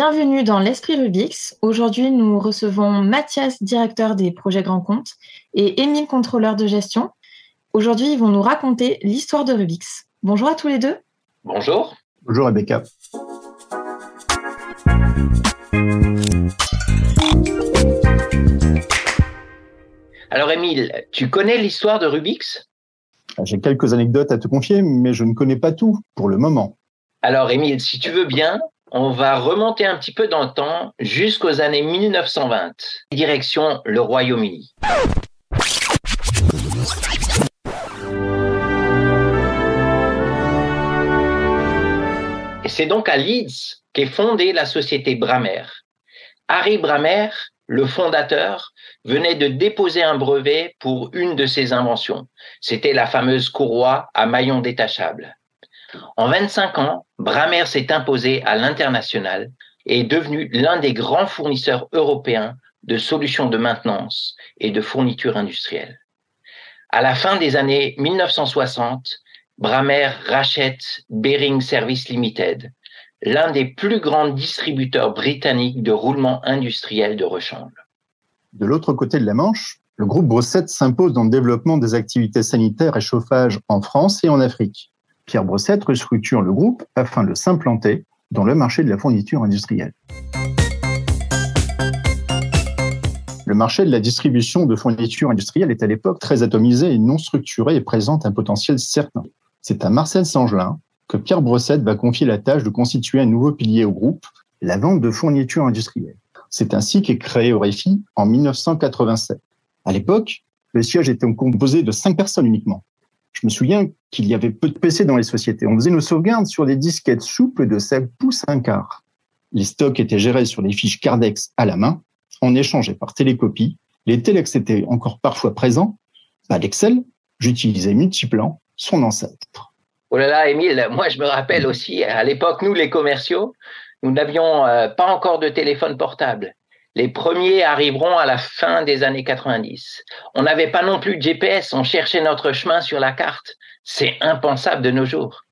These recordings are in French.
Bienvenue dans l'Esprit Rubix. Aujourd'hui, nous recevons Mathias, directeur des projets Grands Comptes, et Émile, contrôleur de gestion. Aujourd'hui, ils vont nous raconter l'histoire de Rubix. Bonjour à tous les deux. Bonjour. Bonjour Rebecca. Alors Émile, tu connais l'histoire de Rubix J'ai quelques anecdotes à te confier, mais je ne connais pas tout pour le moment. Alors Émile, si tu veux bien, on va remonter un petit peu dans le temps jusqu'aux années 1920, direction le Royaume-Uni. C'est donc à Leeds qu'est fondée la société Bramer. Harry Bramer, le fondateur, venait de déposer un brevet pour une de ses inventions. C'était la fameuse courroie à maillon détachable. En 25 ans, Bramer s'est imposé à l'international et est devenu l'un des grands fournisseurs européens de solutions de maintenance et de fournitures industrielles. À la fin des années 1960, Bramer rachète Bering Service Limited, l'un des plus grands distributeurs britanniques de roulements industriels de rechange. De l'autre côté de la Manche, le groupe Brossette s'impose dans le développement des activités sanitaires et chauffage en France et en Afrique. Pierre Brossette restructure le groupe afin de s'implanter dans le marché de la fourniture industrielle. Le marché de la distribution de fournitures industrielles est à l'époque très atomisé et non structuré et présente un potentiel certain. C'est à Marcel Sangelin que Pierre Brossette va confier la tâche de constituer un nouveau pilier au groupe, la vente de fournitures industrielles. C'est ainsi qu'est créé Orefi en 1987. À l'époque, le siège était composé de cinq personnes uniquement. Je me souviens qu'il y avait peu de PC dans les sociétés. On faisait nos sauvegardes sur des disquettes souples de 7 pouces un quart. Les stocks étaient gérés sur des fiches Cardex à la main, en échangeait par télécopie. Les Telex étaient encore parfois présents. Pas d'Excel, j'utilisais Multiplan, son ancêtre. Oh là là, Émile, moi je me rappelle aussi, à l'époque, nous les commerciaux, nous n'avions euh, pas encore de téléphone portable. Les premiers arriveront à la fin des années 90. On n'avait pas non plus de GPS, on cherchait notre chemin sur la carte. C'est impensable de nos jours.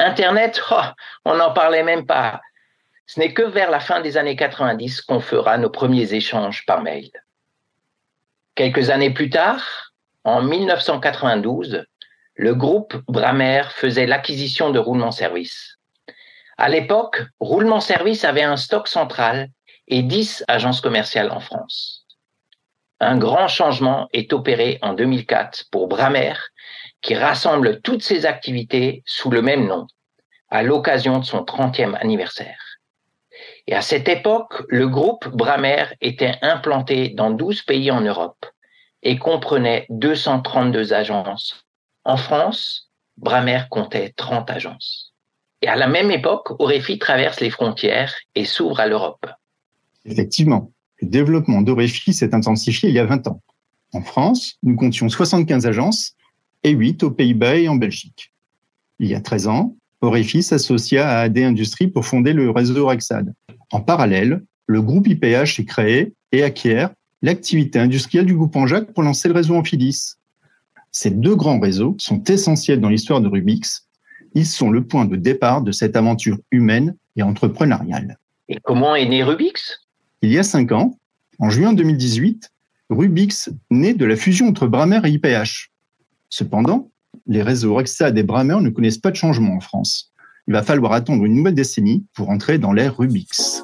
Internet, oh, on n'en parlait même pas. Ce n'est que vers la fin des années 90 qu'on fera nos premiers échanges par mail. Quelques années plus tard, en 1992, le groupe Bramer faisait l'acquisition de Roulement Service. À l'époque, Roulement Service avait un stock central et 10 agences commerciales en France. Un grand changement est opéré en 2004 pour Bramer, qui rassemble toutes ses activités sous le même nom, à l'occasion de son 30e anniversaire. Et à cette époque, le groupe Bramer était implanté dans 12 pays en Europe et comprenait 232 agences. En France, Bramer comptait 30 agences. Et à la même époque, Orefi traverse les frontières et s'ouvre à l'Europe. Effectivement, le développement d'Orefi s'est intensifié il y a 20 ans. En France, nous comptions 75 agences et 8 aux Pays-Bas et en Belgique. Il y a 13 ans, Orefi s'associa à AD Industries pour fonder le réseau Rexad. En parallèle, le groupe IPH est créé et acquiert l'activité industrielle du groupe Anjac pour lancer le réseau Amphilis. Ces deux grands réseaux sont essentiels dans l'histoire de Rubix ils sont le point de départ de cette aventure humaine et entrepreneuriale. Et comment est né Rubix? Il y a cinq ans, en juin 2018, Rubix naît de la fusion entre Bramer et IPH. Cependant, les réseaux Rexad et Bramer ne connaissent pas de changement en France. Il va falloir attendre une nouvelle décennie pour entrer dans l'ère Rubix.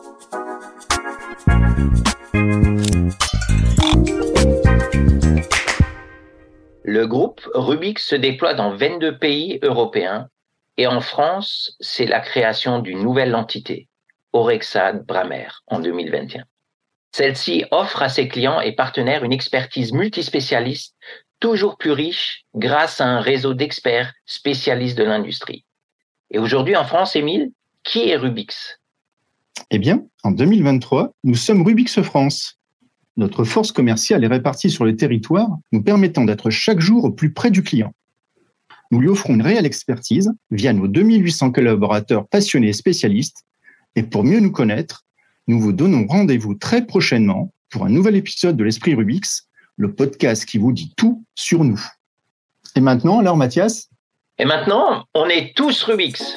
Le groupe Rubix se déploie dans 22 pays européens et en France, c'est la création d'une nouvelle entité, Orexad Bramer, en 2021. Celle-ci offre à ses clients et partenaires une expertise multispécialiste toujours plus riche grâce à un réseau d'experts spécialistes de l'industrie. Et aujourd'hui en France, Émile, qui est Rubix? Eh bien, en 2023, nous sommes Rubix France. Notre force commerciale est répartie sur le territoire, nous permettant d'être chaque jour au plus près du client. Nous lui offrons une réelle expertise via nos 2800 collaborateurs passionnés et spécialistes. Et pour mieux nous connaître, nous vous donnons rendez-vous très prochainement pour un nouvel épisode de l'Esprit Rubix, le podcast qui vous dit tout sur nous. Et maintenant, alors Mathias? Et maintenant, on est tous Rubix.